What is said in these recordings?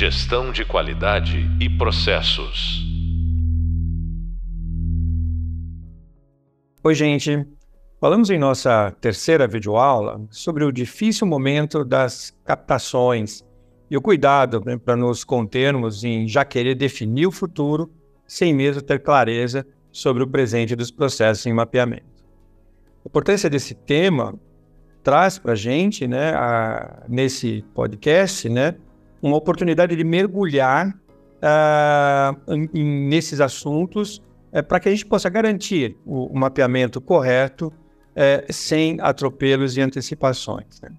Gestão de qualidade e processos. Oi, gente. Falamos em nossa terceira videoaula sobre o difícil momento das captações e o cuidado né, para nos contermos em já querer definir o futuro sem mesmo ter clareza sobre o presente dos processos em mapeamento. A importância desse tema traz para a gente, né, a, nesse podcast, né, uma oportunidade de mergulhar uh, em, nesses assuntos uh, para que a gente possa garantir o, o mapeamento correto uh, sem atropelos e antecipações. Né?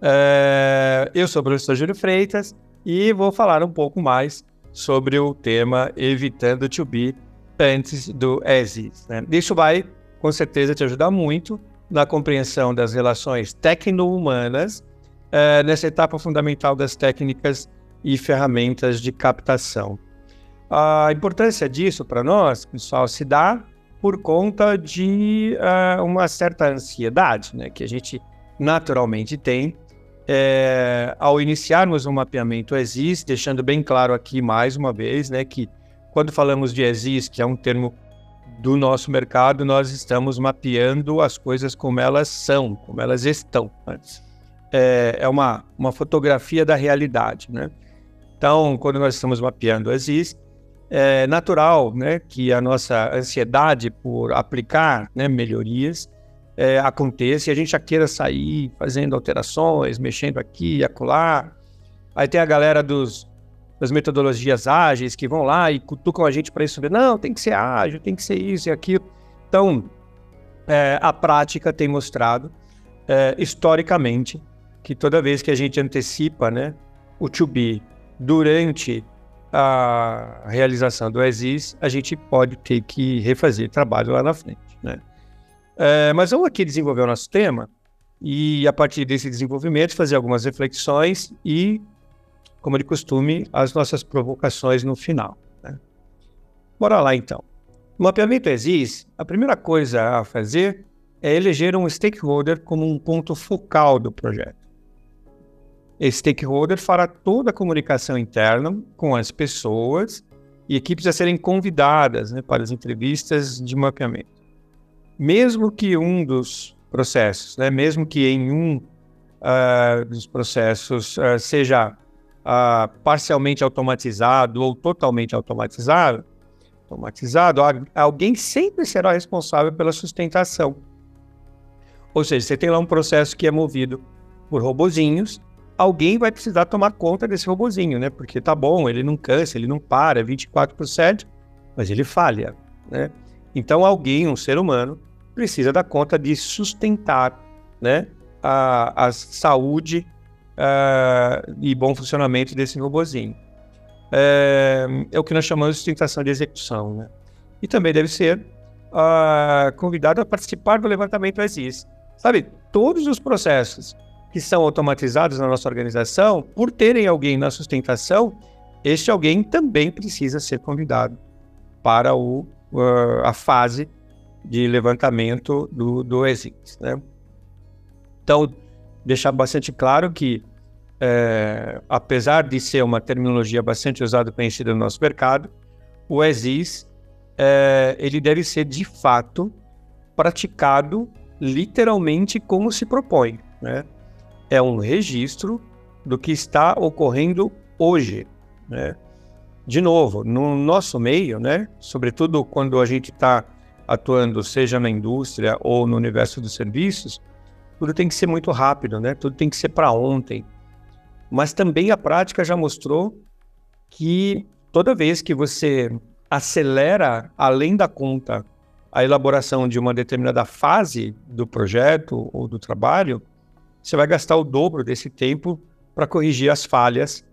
Eh, eu sou o professor Júlio Freitas e vou falar um pouco mais sobre o tema evitando to be antes do as is. Né? Isso vai, com certeza, te ajudar muito na compreensão das relações tecno-humanas uh, nessa etapa fundamental das técnicas e ferramentas de captação. A importância disso para nós, pessoal, se dá por conta de uh, uma certa ansiedade né, que a gente naturalmente tem é, ao iniciarmos um mapeamento ESIS, deixando bem claro aqui mais uma vez né, que quando falamos de ESIS, que é um termo do nosso mercado, nós estamos mapeando as coisas como elas são, como elas estão. É, é uma, uma fotografia da realidade, né? Então, quando nós estamos mapeando as IS, é natural né, que a nossa ansiedade por aplicar né, melhorias é, aconteça e a gente já queira sair fazendo alterações, mexendo aqui e acolá. Aí tem a galera dos, das metodologias ágeis que vão lá e cutucam a gente para isso. Não, tem que ser ágil, tem que ser isso e aquilo. Então, é, a prática tem mostrado, é, historicamente, que toda vez que a gente antecipa né, o to be durante a realização do ESIS, a gente pode ter que refazer trabalho lá na frente. Né? É, mas vamos aqui desenvolver o nosso tema e, a partir desse desenvolvimento, fazer algumas reflexões e como de costume, as nossas provocações no final. Né? Bora lá então. No mapeamento ESIS, a primeira coisa a fazer é eleger um stakeholder como um ponto focal do projeto. Stakeholder fará toda a comunicação interna com as pessoas e equipes a serem convidadas né, para as entrevistas de mapeamento. Mesmo que um dos processos, né, mesmo que em um uh, dos processos uh, seja uh, parcialmente automatizado ou totalmente automatizado, automatizado, alguém sempre será responsável pela sustentação. Ou seja, você tem lá um processo que é movido por robozinhos, alguém vai precisar tomar conta desse robozinho, né? Porque tá bom, ele não cansa, ele não para, 24%, mas ele falha, né? Então alguém, um ser humano, precisa dar conta de sustentar, né, a, a saúde uh, e bom funcionamento desse robozinho. É, é, o que nós chamamos de sustentação de execução. Né? E também deve ser uh, convidado a participar do levantamento ESIS. Sabe, todos os processos que são automatizados na nossa organização, por terem alguém na sustentação, este alguém também precisa ser convidado para o, uh, a fase de levantamento do, do. Né? Então, deixar bastante claro que, é, apesar de ser uma terminologia bastante usada e conhecida no nosso mercado, o ESIS é, ele deve ser de fato praticado literalmente como se propõe. Né? É um registro do que está ocorrendo hoje. Né? De novo, no nosso meio, né? sobretudo quando a gente está atuando, seja na indústria ou no universo dos serviços, tudo tem que ser muito rápido, né? Tudo tem que ser para ontem. Mas também a prática já mostrou que toda vez que você acelera além da conta a elaboração de uma determinada fase do projeto ou do trabalho, você vai gastar o dobro desse tempo para corrigir as falhas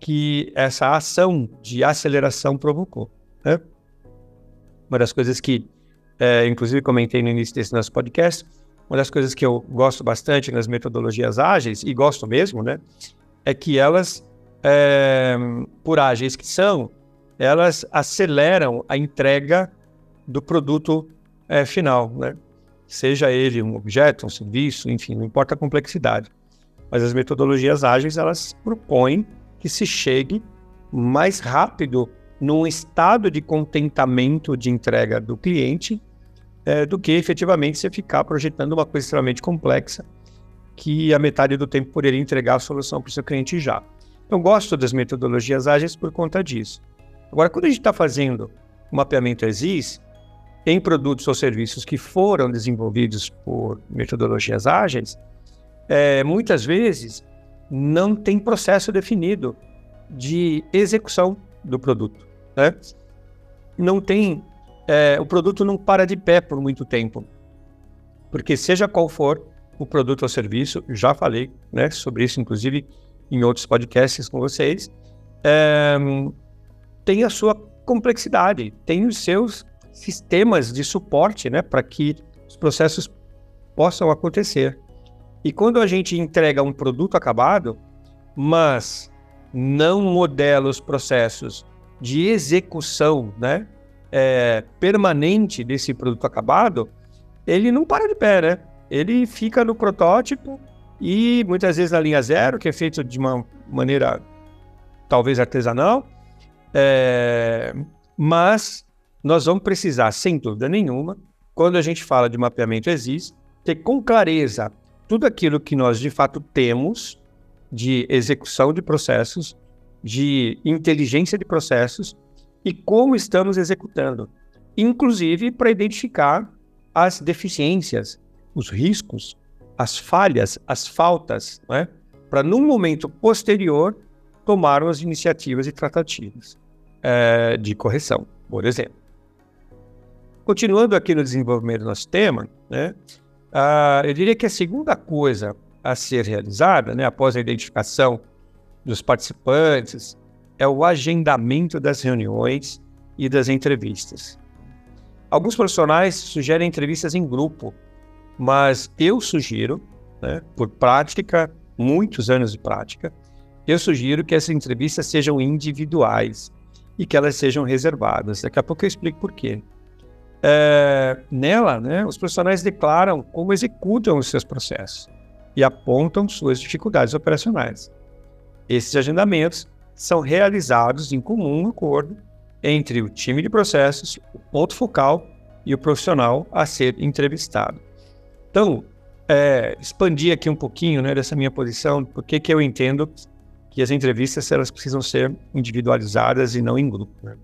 que essa ação de aceleração provocou. Né? Uma das coisas que, é, inclusive, comentei no início desse nosso podcast uma das coisas que eu gosto bastante nas metodologias ágeis, e gosto mesmo, né, é que elas, é, por ágeis que são, elas aceleram a entrega do produto é, final, né? Seja ele um objeto, um serviço, enfim, não importa a complexidade. Mas as metodologias ágeis, elas propõem que se chegue mais rápido num estado de contentamento de entrega do cliente é, do que efetivamente você ficar projetando uma coisa extremamente complexa que a metade do tempo poderia entregar a solução para o seu cliente já. Eu gosto das metodologias ágeis por conta disso. Agora, quando a gente está fazendo o mapeamento EXIS em produtos ou serviços que foram desenvolvidos por metodologias ágeis, é, muitas vezes não tem processo definido de execução do produto. Né? Não tem, é, o produto não para de pé por muito tempo, porque seja qual for o produto ou serviço, já falei né, sobre isso, inclusive em outros podcasts com vocês, é, tem a sua complexidade, tem os seus sistemas de suporte né, para que os processos possam acontecer. E quando a gente entrega um produto acabado, mas não modela os processos de execução né, é, permanente desse produto acabado, ele não para de pé, né? Ele fica no protótipo e muitas vezes na linha zero, que é feito de uma maneira talvez artesanal, é, mas nós vamos precisar, sem dúvida nenhuma, quando a gente fala de mapeamento existe, ter com clareza tudo aquilo que nós de fato temos de execução de processos, de inteligência de processos e como estamos executando, inclusive para identificar as deficiências, os riscos, as falhas, as faltas, né? para num momento posterior tomar as iniciativas e tratativas é, de correção, por exemplo. Continuando aqui no desenvolvimento do nosso tema, né, uh, eu diria que a segunda coisa a ser realizada, né, após a identificação dos participantes, é o agendamento das reuniões e das entrevistas. Alguns profissionais sugerem entrevistas em grupo, mas eu sugiro, né, por prática, muitos anos de prática, eu sugiro que essas entrevistas sejam individuais e que elas sejam reservadas. Daqui a pouco eu explico por quê. É, nela, né, os profissionais declaram como executam os seus processos e apontam suas dificuldades operacionais. Esses agendamentos são realizados em comum acordo entre o time de processos, o ponto focal e o profissional a ser entrevistado. Então, é, expandir aqui um pouquinho né, dessa minha posição, porque que eu entendo que as entrevistas elas precisam ser individualizadas e não em grupo. Né?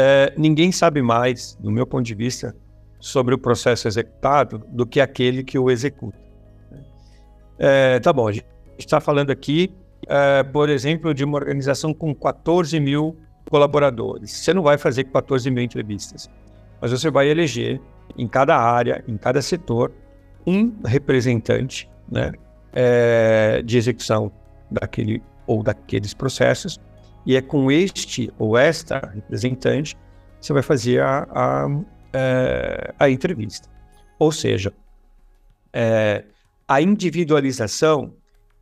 É, ninguém sabe mais, do meu ponto de vista, sobre o processo executado do que aquele que o executa. É, tá bom, a gente está falando aqui, é, por exemplo, de uma organização com 14 mil colaboradores. Você não vai fazer 14 mil entrevistas, mas você vai eleger em cada área, em cada setor, um representante né, é, de execução daquele ou daqueles processos, e é com este ou esta representante que você vai fazer a, a, é, a entrevista. Ou seja, é, a individualização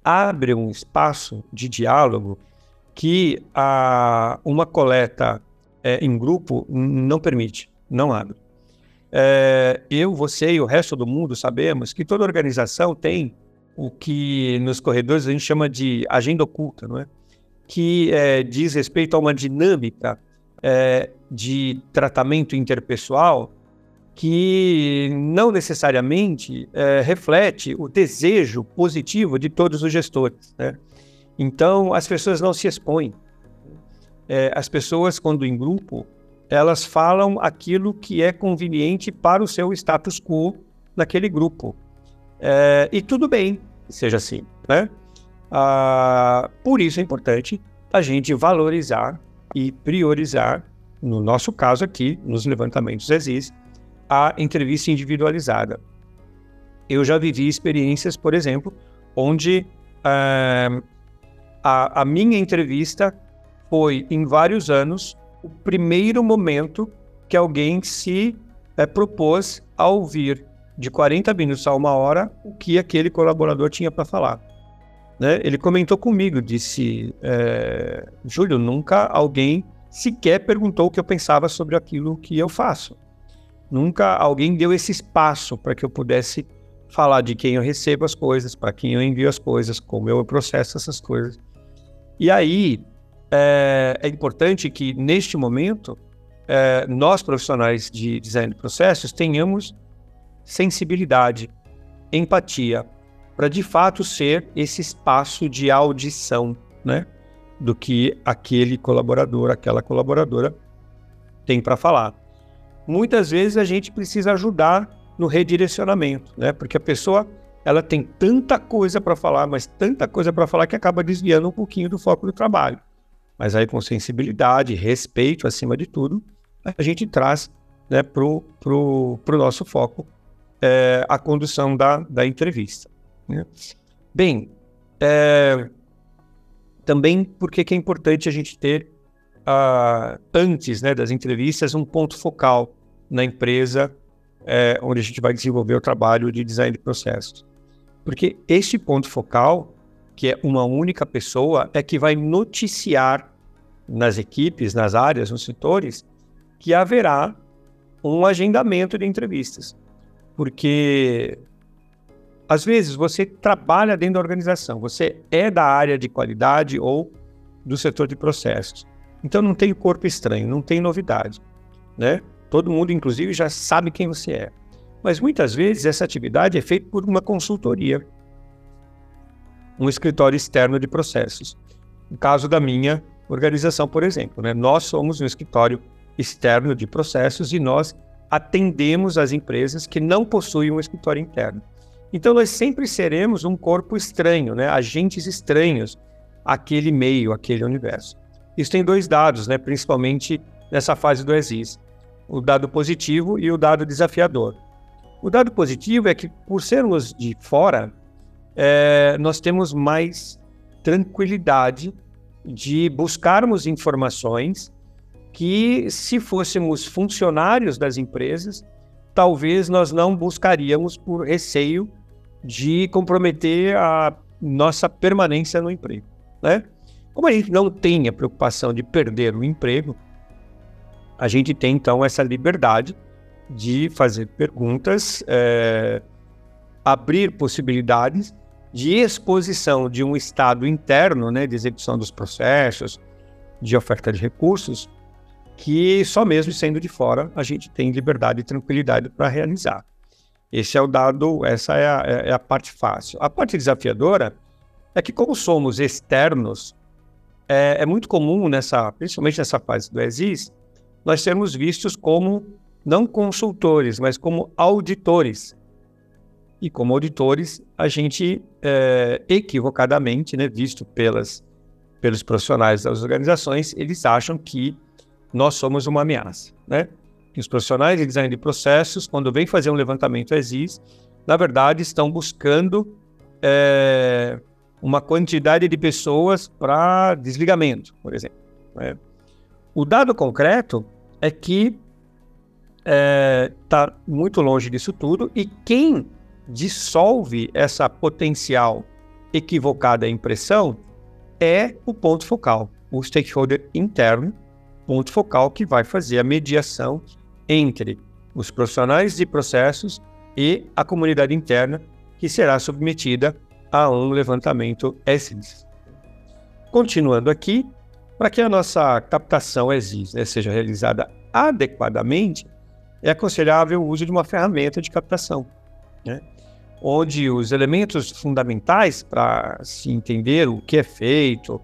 abre um espaço de diálogo que a, uma coleta é, em grupo não permite, não abre. É, eu, você e o resto do mundo sabemos que toda organização tem o que nos corredores a gente chama de agenda oculta, não é? Que é, diz respeito a uma dinâmica é, de tratamento interpessoal que não necessariamente é, reflete o desejo positivo de todos os gestores. Né? Então, as pessoas não se expõem. É, as pessoas, quando em grupo, elas falam aquilo que é conveniente para o seu status quo naquele grupo. É, e tudo bem, seja assim, né? Ah, por isso é importante a gente valorizar e priorizar, no nosso caso aqui, nos levantamentos existe, a entrevista individualizada. Eu já vivi experiências, por exemplo, onde ah, a, a minha entrevista foi, em vários anos, o primeiro momento que alguém se é, propôs a ouvir de 40 minutos a uma hora o que aquele colaborador tinha para falar. Né? Ele comentou comigo, disse: é, Júlio, nunca alguém sequer perguntou o que eu pensava sobre aquilo que eu faço. Nunca alguém deu esse espaço para que eu pudesse falar de quem eu recebo as coisas, para quem eu envio as coisas, como eu processo essas coisas. E aí, é, é importante que, neste momento, é, nós, profissionais de design de processos, tenhamos sensibilidade, empatia, para de fato ser esse espaço de audição, né? Do que aquele colaborador, aquela colaboradora tem para falar. Muitas vezes a gente precisa ajudar no redirecionamento, né? Porque a pessoa ela tem tanta coisa para falar, mas tanta coisa para falar que acaba desviando um pouquinho do foco do trabalho. Mas aí com sensibilidade, respeito acima de tudo, a gente traz né, para o pro, pro nosso foco é, a condução da, da entrevista. Né? Bem, é, também porque que é importante a gente ter, uh, antes né, das entrevistas, um ponto focal na empresa é, onde a gente vai desenvolver o trabalho de design de processos. Porque este ponto focal, que é uma única pessoa, é que vai noticiar nas equipes, nas áreas, nos setores, que haverá um agendamento de entrevistas. Porque às vezes você trabalha dentro da organização, você é da área de qualidade ou do setor de processos. Então não tem corpo estranho, não tem novidade, né? Todo mundo, inclusive, já sabe quem você é. Mas muitas vezes essa atividade é feita por uma consultoria, um escritório externo de processos. No caso da minha organização, por exemplo, né? nós somos um escritório externo de processos e nós atendemos as empresas que não possuem um escritório interno. Então nós sempre seremos um corpo estranho, né? agentes estranhos àquele meio, àquele universo. Isso tem dois dados, né? principalmente nessa fase do ESIS o dado positivo e o dado desafiador. O dado positivo é que, por sermos de fora, é, nós temos mais tranquilidade de buscarmos informações que, se fôssemos funcionários das empresas, talvez nós não buscaríamos por receio de comprometer a nossa permanência no emprego. Né? Como a gente não tem a preocupação de perder o emprego, a gente tem então essa liberdade de fazer perguntas, é, abrir possibilidades de exposição de um estado interno, né, de execução dos processos, de oferta de recursos, que só mesmo sendo de fora a gente tem liberdade e tranquilidade para realizar. Esse é o dado, essa é a, é a, parte fácil. A parte desafiadora é que como somos externos, é, é muito comum nessa, principalmente nessa fase do ESIS, nós sermos vistos como não consultores, mas como auditores. E como auditores, a gente é, equivocadamente, né, visto pelas, pelos profissionais das organizações, eles acham que nós somos uma ameaça. Né? E os profissionais de design de processos, quando vêm fazer um levantamento ESIS, na verdade estão buscando é, uma quantidade de pessoas para desligamento, por exemplo. Né? O dado concreto é que está é, tá muito longe disso tudo e quem dissolve essa potencial equivocada impressão é o ponto focal, o stakeholder interno, ponto focal que vai fazer a mediação entre os profissionais de processos e a comunidade interna que será submetida a um levantamento ESIS. Continuando aqui, para que a nossa captação ESIS né, seja realizada adequadamente, é aconselhável o uso de uma ferramenta de captação, né? onde os elementos fundamentais para se entender o que é feito,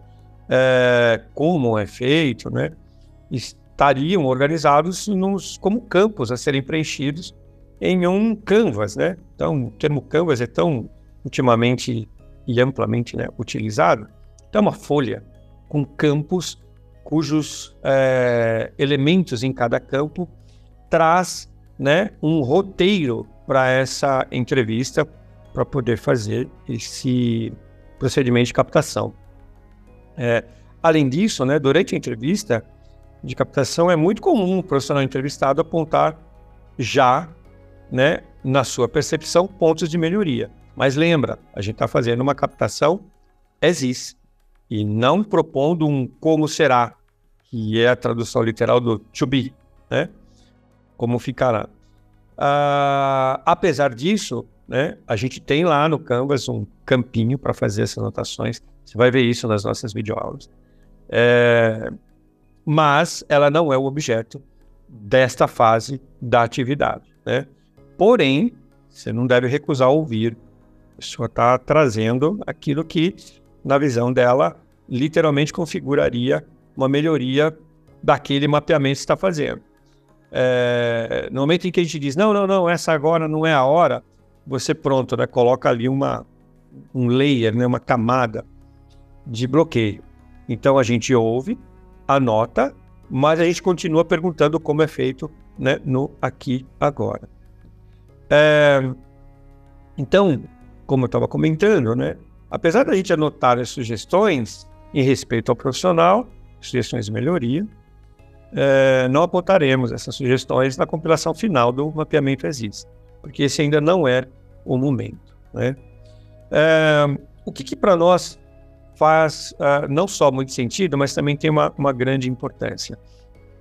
é, como é feito, né? Estariam organizados nos, como campos a serem preenchidos em um canvas. Né? Então, o termo canvas é tão ultimamente e amplamente né, utilizado. Então, é uma folha com campos cujos é, elementos em cada campo traz né, um roteiro para essa entrevista para poder fazer esse procedimento de captação. É, além disso, né, durante a entrevista de captação é muito comum o profissional entrevistado apontar já, né, na sua percepção, pontos de melhoria. Mas lembra, a gente está fazendo uma captação existe e não propondo um como será, que é a tradução literal do to be, né? Como ficará. Uh, apesar disso, né, a gente tem lá no Canvas um campinho para fazer essas anotações. Você vai ver isso nas nossas videoaulas. É, mas ela não é o objeto desta fase da atividade. Né? Porém, você não deve recusar ouvir. A pessoa está trazendo aquilo que, na visão dela, literalmente configuraria uma melhoria daquele mapeamento que está fazendo. É, no momento em que a gente diz, não, não, não, essa agora não é a hora, você pronto, né, coloca ali uma, um layer, né, uma camada de bloqueio. Então a gente ouve, anota, mas a gente continua perguntando como é feito né, no aqui agora. É, então, como eu estava comentando, né, apesar da gente anotar as sugestões em respeito ao profissional, sugestões de melhoria, é, não apontaremos essas sugestões na compilação final do mapeamento ESIS, porque esse ainda não é o momento. Né? É, o que, que para nós faz uh, não só muito sentido, mas também tem uma, uma grande importância.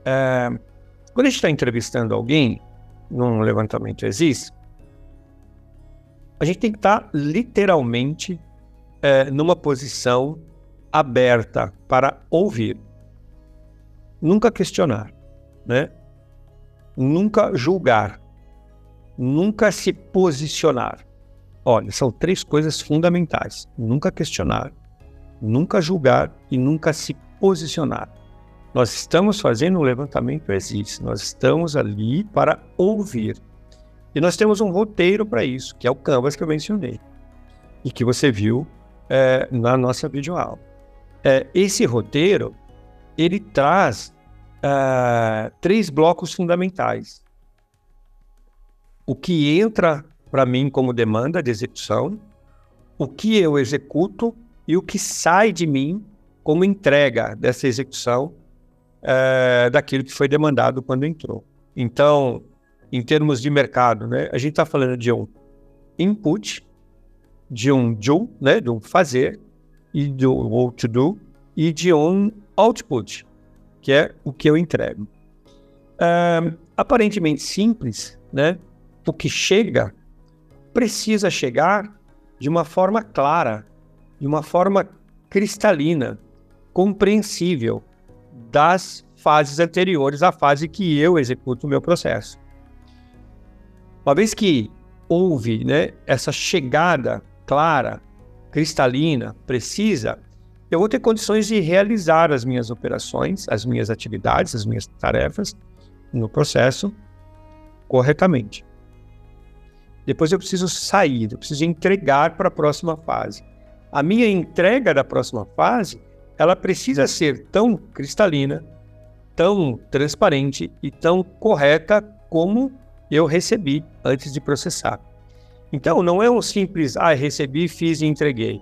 Uh, quando a gente está entrevistando alguém num levantamento existe, a gente tem que estar tá literalmente uh, numa posição aberta para ouvir, nunca questionar, né? Nunca julgar, nunca se posicionar. Olha, são três coisas fundamentais: nunca questionar, nunca julgar e nunca se posicionar. Nós estamos fazendo um levantamento existe, nós estamos ali para ouvir. E nós temos um roteiro para isso, que é o Canvas que eu mencionei e que você viu é, na nossa videoaula. É, esse roteiro, ele traz é, três blocos fundamentais. O que entra para mim como demanda de execução, o que eu executo e o que sai de mim como entrega dessa execução é, daquilo que foi demandado quando entrou. Então, em termos de mercado, né, a gente está falando de um input, de um do, né, de um fazer, e do to do, e de um output, que é o que eu entrego. É, aparentemente simples, né? O que chega precisa chegar de uma forma clara, de uma forma cristalina, compreensível das fases anteriores à fase que eu executo o meu processo. Uma vez que houve né, essa chegada clara, cristalina, precisa, eu vou ter condições de realizar as minhas operações, as minhas atividades, as minhas tarefas no processo corretamente. Depois eu preciso sair, eu preciso entregar para a próxima fase a minha entrega da próxima fase, ela precisa ser tão cristalina, tão transparente e tão correta como eu recebi antes de processar. Então, não é um simples, ah, recebi, fiz e entreguei.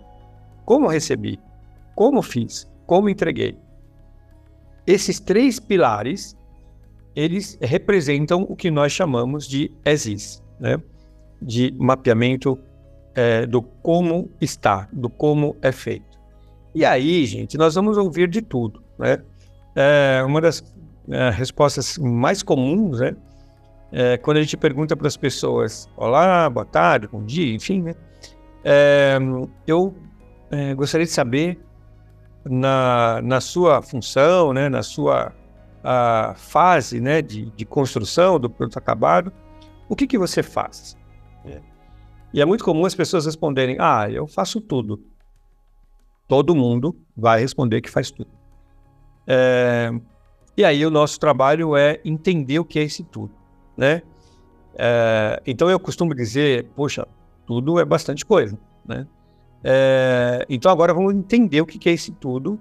Como recebi? Como fiz? Como entreguei? Esses três pilares, eles representam o que nós chamamos de ESIS, né? de mapeamento é, do como está, do como é feito. E aí, gente, nós vamos ouvir de tudo, né? É, uma das é, respostas mais comuns, né? É, quando a gente pergunta para as pessoas, olá, boa tarde, bom dia, enfim, né? É, eu é, gostaria de saber na, na sua função, né, na sua fase né, de, de construção do produto acabado, o que, que você faz? E é muito comum as pessoas responderem: Ah, eu faço tudo. Todo mundo vai responder que faz tudo. É... E aí o nosso trabalho é entender o que é esse tudo, né? É... Então eu costumo dizer, poxa, tudo é bastante coisa, né? É... Então agora vamos entender o que é esse tudo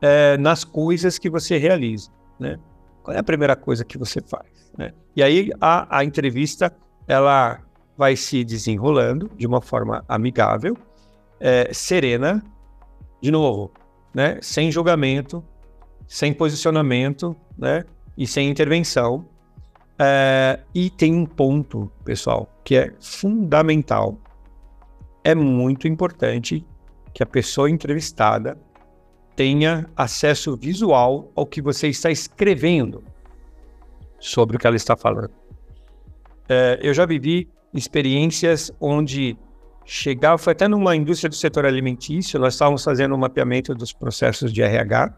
é, nas coisas que você realiza, né? Qual é a primeira coisa que você faz? Né? E aí a, a entrevista ela vai se desenrolando de uma forma amigável, é, serena, de novo, né? sem julgamento, sem posicionamento né? e sem intervenção. É, e tem um ponto, pessoal, que é fundamental. É muito importante que a pessoa entrevistada tenha acesso visual ao que você está escrevendo sobre o que ela está falando. É, eu já vivi experiências onde chegava, foi até numa indústria do setor alimentício, nós estávamos fazendo um mapeamento dos processos de RH,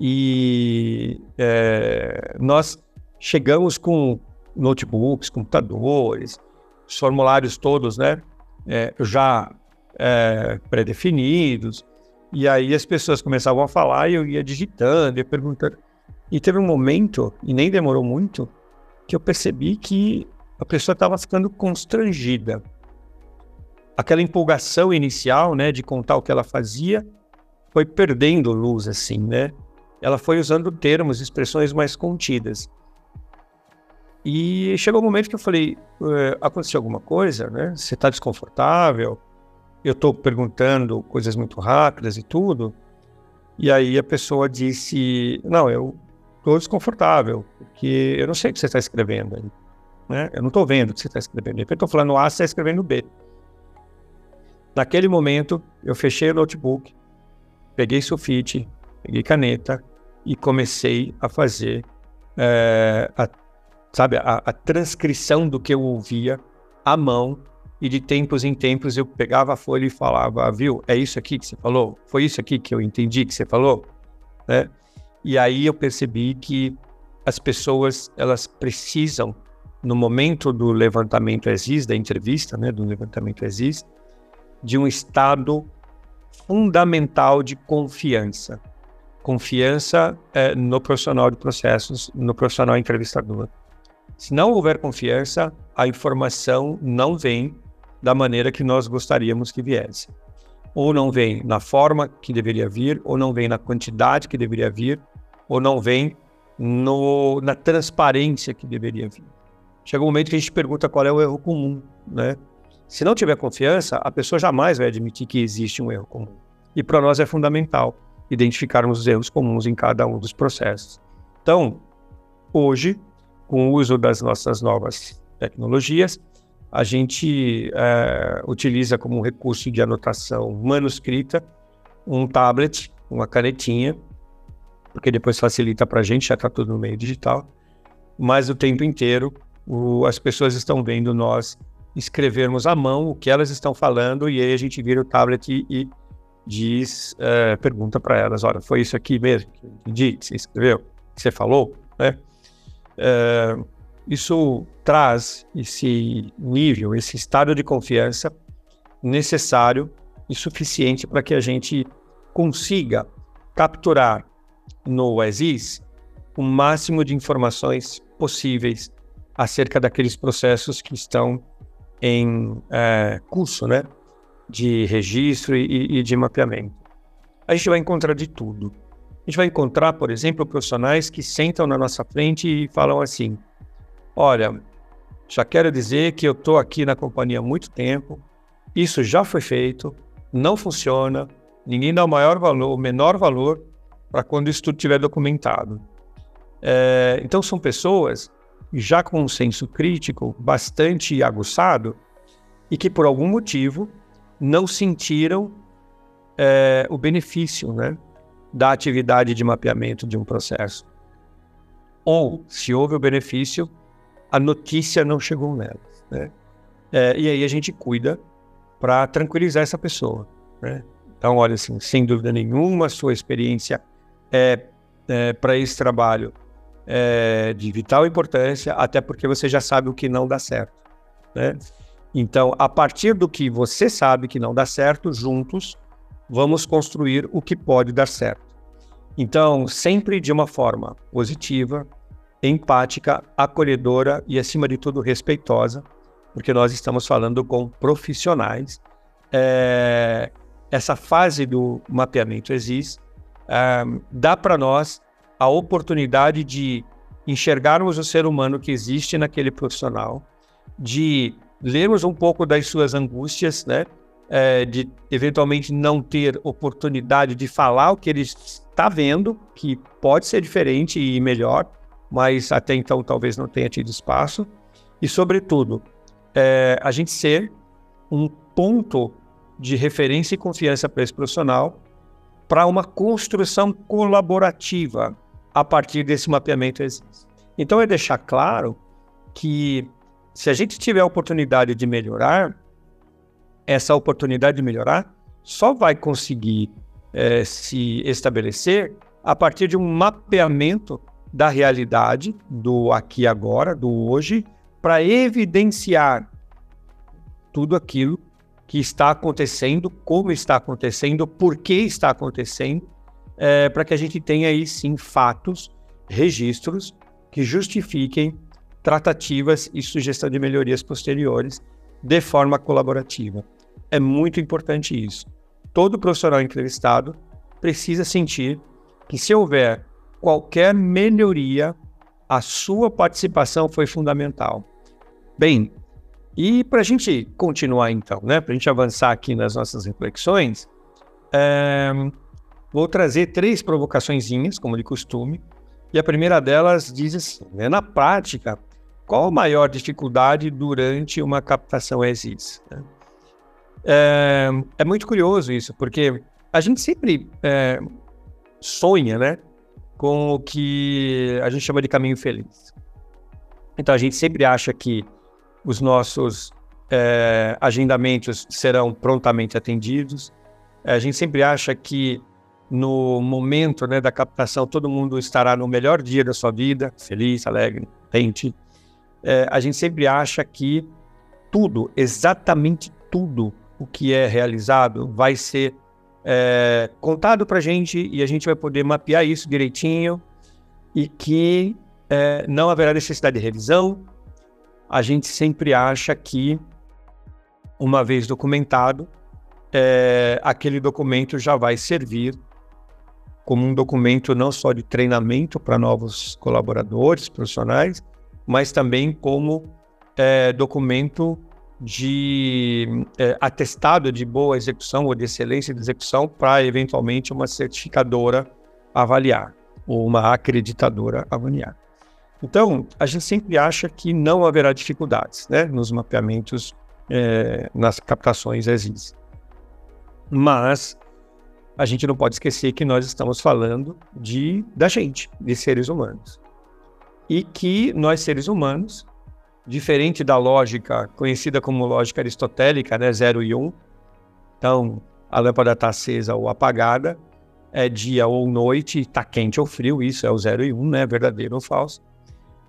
E é, nós chegamos com notebooks, computadores, os formulários todos, né? É, já é, pré-definidos. E aí as pessoas começavam a falar e eu ia digitando, ia perguntando. E teve um momento, e nem demorou muito, que eu percebi que a pessoa estava ficando constrangida. Aquela empolgação inicial, né, de contar o que ela fazia, foi perdendo luz, assim, né? Ela foi usando termos, expressões mais contidas. E chegou um momento que eu falei: aconteceu alguma coisa, né? Você está desconfortável? Eu estou perguntando coisas muito rápidas e tudo. E aí a pessoa disse: Não, eu estou desconfortável, porque eu não sei o que você está escrevendo. Né? Eu não estou vendo o que você está escrevendo. Eu estou falando A, você está escrevendo B. Naquele momento, eu fechei o notebook, peguei sulfite, peguei caneta e comecei a fazer é, a, sabe, a, a transcrição do que eu ouvia à mão e de tempos em tempos eu pegava a folha e falava, viu, é isso aqui que você falou? Foi isso aqui que eu entendi que você falou? Né? E aí eu percebi que as pessoas, elas precisam, no momento do levantamento ESIS, da entrevista, né, do levantamento ESIS, de um estado fundamental de confiança. Confiança é, no profissional de processos, no profissional entrevistador. Se não houver confiança, a informação não vem da maneira que nós gostaríamos que viesse. Ou não vem na forma que deveria vir, ou não vem na quantidade que deveria vir, ou não vem no, na transparência que deveria vir. Chega um momento que a gente pergunta qual é o erro comum, né? Se não tiver confiança, a pessoa jamais vai admitir que existe um erro comum. E para nós é fundamental identificarmos os erros comuns em cada um dos processos. Então, hoje, com o uso das nossas novas tecnologias, a gente é, utiliza como recurso de anotação manuscrita um tablet, uma canetinha, porque depois facilita para a gente, já está tudo no meio digital, mas o tempo inteiro o, as pessoas estão vendo nós escrevermos à mão o que elas estão falando e aí a gente vira o tablet e, e diz, é, pergunta para elas, olha, foi isso aqui mesmo que entendi, que você escreveu, que você falou, né? É, isso traz esse nível, esse estado de confiança necessário e suficiente para que a gente consiga capturar no ESIS o máximo de informações possíveis acerca daqueles processos que estão em é, curso, né, de registro e, e de mapeamento. A gente vai encontrar de tudo. A gente vai encontrar, por exemplo, profissionais que sentam na nossa frente e falam assim: Olha, já quero dizer que eu estou aqui na companhia há muito tempo, isso já foi feito, não funciona, ninguém dá o maior valor, o menor valor para quando isso tudo estiver documentado. É, então, são pessoas já com um senso crítico bastante aguçado e que, por algum motivo, não sentiram é, o benefício né, da atividade de mapeamento de um processo. Ou, se houve o benefício, a notícia não chegou nelas. Né? É, e aí a gente cuida para tranquilizar essa pessoa. Né? Então, olha assim, sem dúvida nenhuma, a sua experiência é, é para esse trabalho é de vital importância, até porque você já sabe o que não dá certo. Né? Então, a partir do que você sabe que não dá certo, juntos, vamos construir o que pode dar certo. Então, sempre de uma forma positiva, empática, acolhedora e, acima de tudo, respeitosa, porque nós estamos falando com profissionais. É, essa fase do mapeamento existe, é, dá para nós a oportunidade de enxergarmos o ser humano que existe naquele profissional, de lermos um pouco das suas angústias, né? é, de eventualmente não ter oportunidade de falar o que ele está vendo, que pode ser diferente e melhor, mas até então talvez não tenha tido espaço. E, sobretudo, é, a gente ser um ponto de referência e confiança para esse profissional para uma construção colaborativa a partir desse mapeamento existe. Então, é deixar claro que se a gente tiver a oportunidade de melhorar, essa oportunidade de melhorar só vai conseguir é, se estabelecer a partir de um mapeamento da realidade, do aqui e agora, do hoje, para evidenciar tudo aquilo que está acontecendo, como está acontecendo, por que está acontecendo, é, para que a gente tenha aí sim fatos, registros que justifiquem tratativas e sugestão de melhorias posteriores de forma colaborativa. É muito importante isso. Todo profissional entrevistado precisa sentir que se houver qualquer melhoria, a sua participação foi fundamental. Bem, e para a gente continuar então, né, para a gente avançar aqui nas nossas reflexões, é, vou trazer três provocaçõezinhas, como de costume, e a primeira delas diz assim, né, na prática, qual a maior dificuldade durante uma captação ESIS? É, é muito curioso isso, porque a gente sempre é, sonha, né, com o que a gente chama de caminho feliz. Então a gente sempre acha que os nossos é, agendamentos serão prontamente atendidos. A gente sempre acha que no momento né, da captação todo mundo estará no melhor dia da sua vida, feliz, alegre, contente. É, a gente sempre acha que tudo, exatamente tudo o que é realizado vai ser é, contado para a gente e a gente vai poder mapear isso direitinho e que é, não haverá necessidade de revisão, a gente sempre acha que, uma vez documentado, é, aquele documento já vai servir como um documento não só de treinamento para novos colaboradores profissionais, mas também como é, documento de é, atestado de boa execução ou de excelência de execução para eventualmente uma certificadora avaliar ou uma acreditadora avaliar. Então, a gente sempre acha que não haverá dificuldades né, nos mapeamentos, é, nas captações ESIS. Mas a gente não pode esquecer que nós estamos falando de da gente, de seres humanos. E que nós, seres humanos, diferente da lógica conhecida como lógica aristotélica, né, 0 e 1, um, então a lâmpada está acesa ou apagada, é dia ou noite, está quente ou frio, isso é o 0 e 1, um, né, verdadeiro ou falso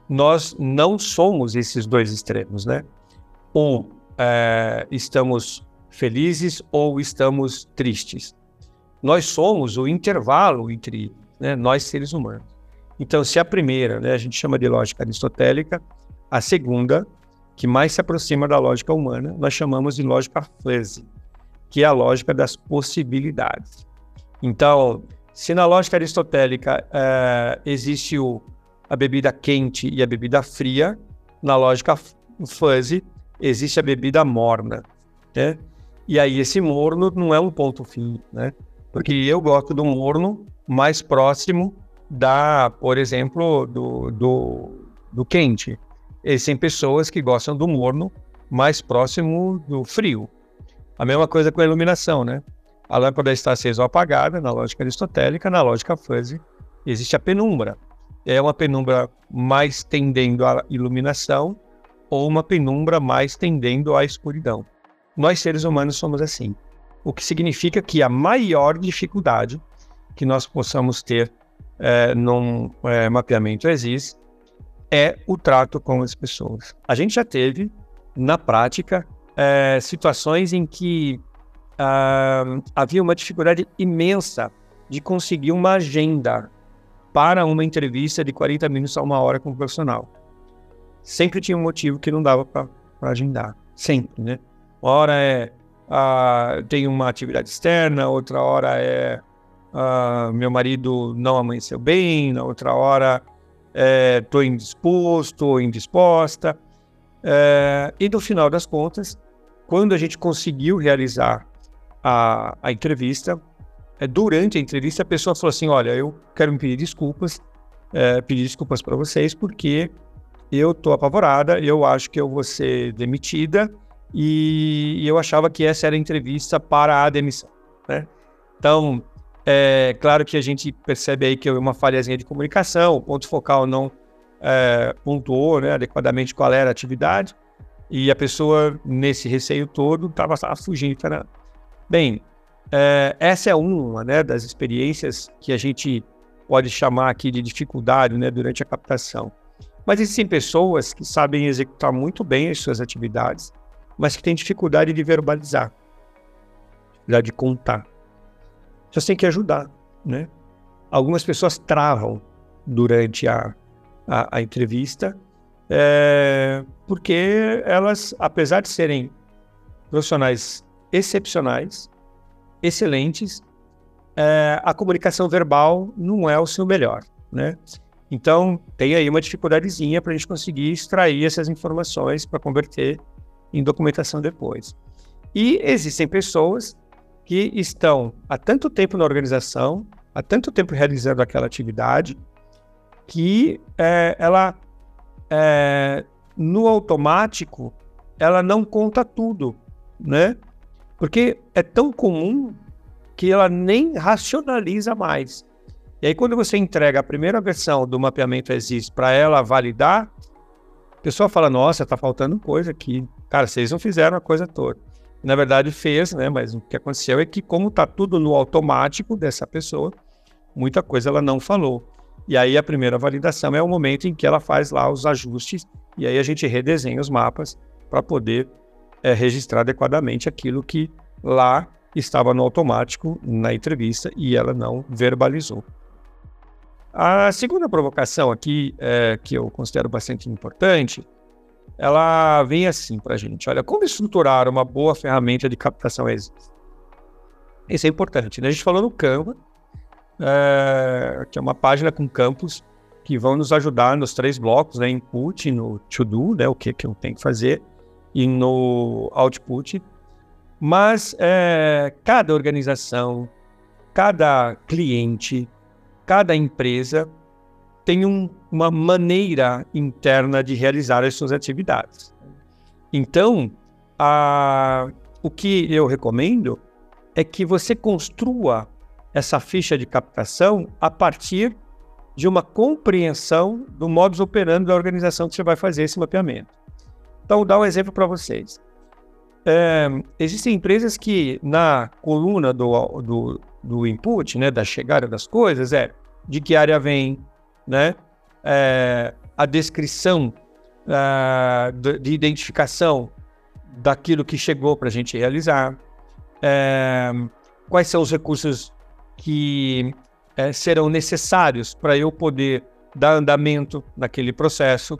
nós não somos esses dois extremos, né? Ou é, estamos felizes ou estamos tristes. Nós somos o intervalo entre né, nós seres humanos. Então, se a primeira, né, a gente chama de lógica aristotélica, a segunda, que mais se aproxima da lógica humana, nós chamamos de lógica fuzzy, que é a lógica das possibilidades. Então, se na lógica aristotélica é, existe o a bebida quente e a bebida fria, na lógica fuzzy, existe a bebida morna, né? E aí esse morno não é um ponto fim, né? Porque eu gosto do morno mais próximo da, por exemplo, do, do, do quente. Existem pessoas que gostam do morno mais próximo do frio. A mesma coisa com a iluminação, né? A lâmpada está acesa ou apagada, na lógica aristotélica, na lógica fuzzy, existe a penumbra é uma penumbra mais tendendo à iluminação ou uma penumbra mais tendendo à escuridão. Nós seres humanos somos assim, o que significa que a maior dificuldade que nós possamos ter é, num é, mapeamento ESIS é o trato com as pessoas. A gente já teve, na prática, é, situações em que ah, havia uma dificuldade imensa de conseguir uma agenda para uma entrevista de 40 minutos a uma hora com o profissional. Sempre tinha um motivo que não dava para agendar. Sempre, né? Uma hora é ah, tem uma atividade externa, outra hora é ah, meu marido não amanheceu bem, na outra hora estou é, indisposto ou indisposta. É, e no final das contas, quando a gente conseguiu realizar a, a entrevista, é, durante a entrevista, a pessoa falou assim: Olha, eu quero me pedir desculpas, é, pedir desculpas para vocês, porque eu tô apavorada, eu acho que eu vou ser demitida e, eu achava que essa era a entrevista para a demissão. Né? Então, é claro que a gente percebe aí que houve uma falhazinha de comunicação, o ponto focal não é, pontuou né, adequadamente qual era a atividade, e a pessoa, nesse receio todo, estava fugindo. Bem, é, essa é uma né, das experiências que a gente pode chamar aqui de dificuldade né, durante a captação. Mas existem pessoas que sabem executar muito bem as suas atividades, mas que têm dificuldade de verbalizar, dificuldade de contar. Você tem que ajudar, né? Algumas pessoas travam durante a, a, a entrevista, é, porque elas, apesar de serem profissionais excepcionais, excelentes, é, a comunicação verbal não é o seu melhor, né? Então, tem aí uma dificuldadezinha para a gente conseguir extrair essas informações para converter em documentação depois. E existem pessoas que estão há tanto tempo na organização, há tanto tempo realizando aquela atividade, que é, ela, é, no automático, ela não conta tudo, né? Porque é tão comum que ela nem racionaliza mais. E aí, quando você entrega a primeira versão do mapeamento existe para ela validar, a pessoa fala: Nossa, está faltando coisa aqui. Cara, vocês não fizeram a coisa toda. Na verdade, fez, né? Mas o que aconteceu é que, como está tudo no automático dessa pessoa, muita coisa ela não falou. E aí, a primeira validação é o momento em que ela faz lá os ajustes, e aí a gente redesenha os mapas para poder é, registrar adequadamente aquilo que lá estava no automático na entrevista e ela não verbalizou. A segunda provocação aqui, é, que eu considero bastante importante, ela vem assim para a gente. Olha, como estruturar uma boa ferramenta de captação existe? Isso é importante. Né? A gente falou no Canva, é, que é uma página com campos que vão nos ajudar nos três blocos, né? Input, no to-do, né? O que, que eu tenho que fazer, e no output. Mas é, cada organização, cada cliente, cada empresa tem um, uma maneira interna de realizar as suas atividades. Então, a, o que eu recomendo é que você construa essa ficha de captação a partir de uma compreensão do modus operandi da organização que você vai fazer esse mapeamento. Então, vou dar um exemplo para vocês. É, existem empresas que na coluna do, do, do input, né, da chegada das coisas, é de que área vem, né, é, a descrição é, de identificação daquilo que chegou para a gente realizar, é, quais são os recursos que é, serão necessários para eu poder dar andamento naquele processo,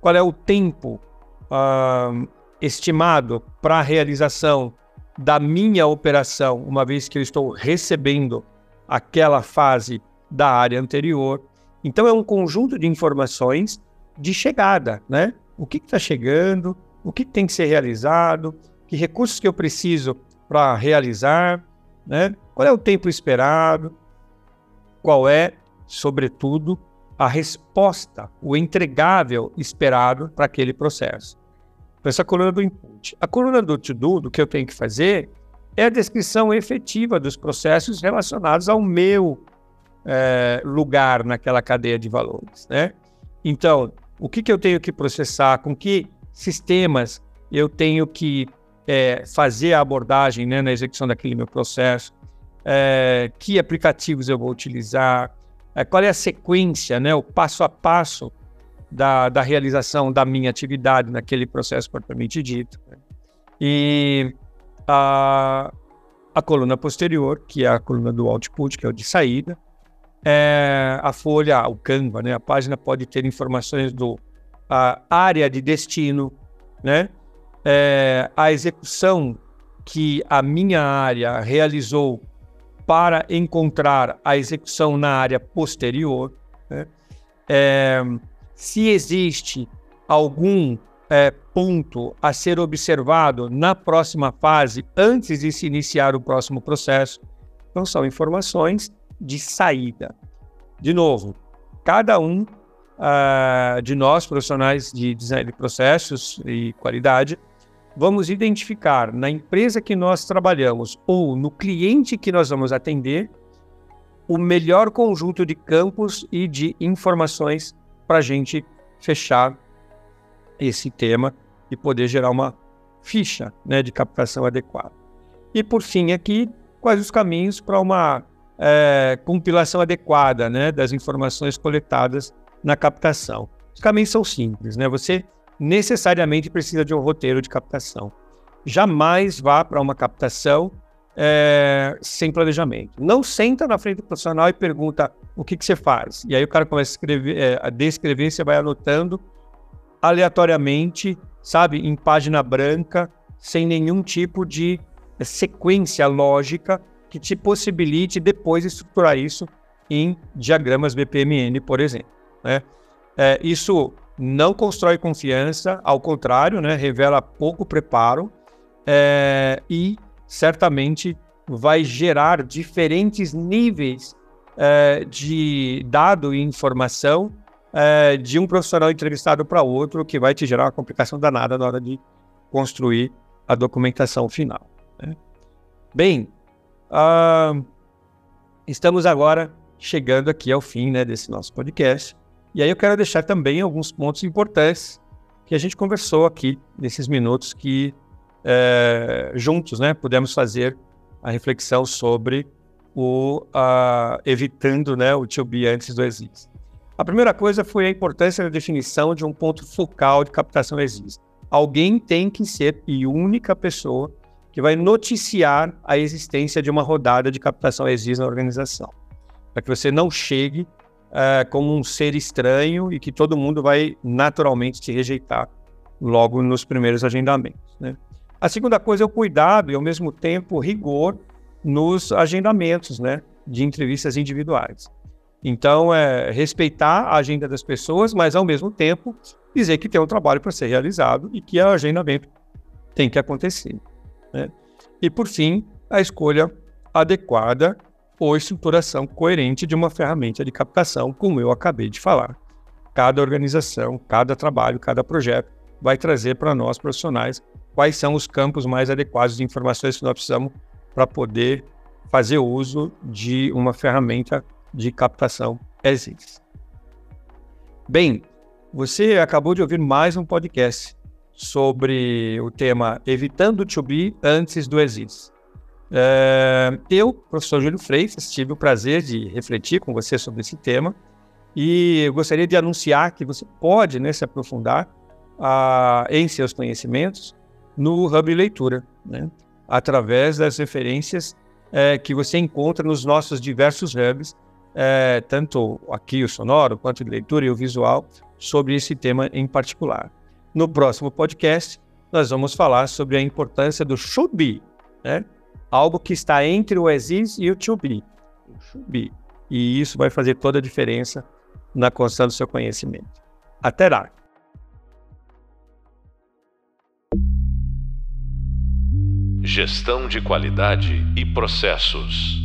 qual é o tempo uh, estimado para a realização da minha operação, uma vez que eu estou recebendo aquela fase da área anterior. Então, é um conjunto de informações de chegada, né? O que está chegando, o que tem que ser realizado, que recursos que eu preciso para realizar, né? Qual é o tempo esperado? Qual é, sobretudo, a resposta, o entregável esperado para aquele processo? Essa coluna do input. A coluna do to-do, do que eu tenho que fazer, é a descrição efetiva dos processos relacionados ao meu é, lugar naquela cadeia de valores. Né? Então, o que, que eu tenho que processar, com que sistemas eu tenho que é, fazer a abordagem né, na execução daquele meu processo, é, que aplicativos eu vou utilizar, é, qual é a sequência, né, o passo a passo da, da realização da minha atividade naquele processo propriamente dito. Né? E a, a coluna posterior, que é a coluna do output, que é o de saída, é a folha, o Canva, né? A página pode ter informações do a área de destino, né? É, a execução que a minha área realizou para encontrar a execução na área posterior, né? é, se existe algum é, ponto a ser observado na próxima fase, antes de se iniciar o próximo processo. Então, são informações de saída. De novo, cada um uh, de nós, profissionais de design de processos e qualidade, vamos identificar na empresa que nós trabalhamos ou no cliente que nós vamos atender o melhor conjunto de campos e de informações para a gente fechar esse tema e poder gerar uma ficha né, de captação adequada. E por fim aqui, quais os caminhos para uma é, compilação adequada né, das informações coletadas na captação. Os caminhos são simples, né? Você necessariamente precisa de um roteiro de captação. Jamais vá para uma captação é, sem planejamento. Não senta na frente do profissional e pergunta o que, que você faz. E aí o cara começa a, escrever, é, a descrever, você vai anotando aleatoriamente, sabe, em página branca, sem nenhum tipo de sequência lógica que te possibilite depois estruturar isso em diagramas BPMN, por exemplo. Né? É, isso não constrói confiança, ao contrário, né, revela pouco preparo é, e certamente vai gerar diferentes níveis é, de dado e informação é, de um profissional entrevistado para outro, que vai te gerar uma complicação danada na hora de construir a documentação final. Né? Bem, uh, estamos agora chegando aqui ao fim né, desse nosso podcast. E aí eu quero deixar também alguns pontos importantes que a gente conversou aqui nesses minutos que é, juntos né, pudemos fazer a reflexão sobre o uh, evitando né, o to be antes do exist. A primeira coisa foi a importância da definição de um ponto focal de captação exist. Alguém tem que ser e única pessoa que vai noticiar a existência de uma rodada de captação exist na organização, para que você não chegue uh, como um ser estranho e que todo mundo vai naturalmente te rejeitar logo nos primeiros agendamentos. Né? A segunda coisa é o cuidado e, ao mesmo tempo, rigor nos agendamentos né, de entrevistas individuais. Então, é respeitar a agenda das pessoas, mas, ao mesmo tempo, dizer que tem um trabalho para ser realizado e que o agendamento tem que acontecer. Né? E, por fim, a escolha adequada ou estruturação coerente de uma ferramenta de captação, como eu acabei de falar. Cada organização, cada trabalho, cada projeto vai trazer para nós profissionais quais são os campos mais adequados de informações que nós precisamos para poder fazer uso de uma ferramenta de captação ESIS. Bem, você acabou de ouvir mais um podcast sobre o tema Evitando to be antes do ESIS. É, eu, professor Júlio Freitas, tive o prazer de refletir com você sobre esse tema e gostaria de anunciar que você pode né, se aprofundar ah, em seus conhecimentos no Hub Leitura, né? através das referências é, que você encontra nos nossos diversos hubs, é, tanto aqui o sonoro, quanto de leitura e o visual, sobre esse tema em particular. No próximo podcast, nós vamos falar sobre a importância do should be, né? algo que está entre o exist e o to be. O should be. E isso vai fazer toda a diferença na construção do seu conhecimento. Até lá! Gestão de qualidade e processos.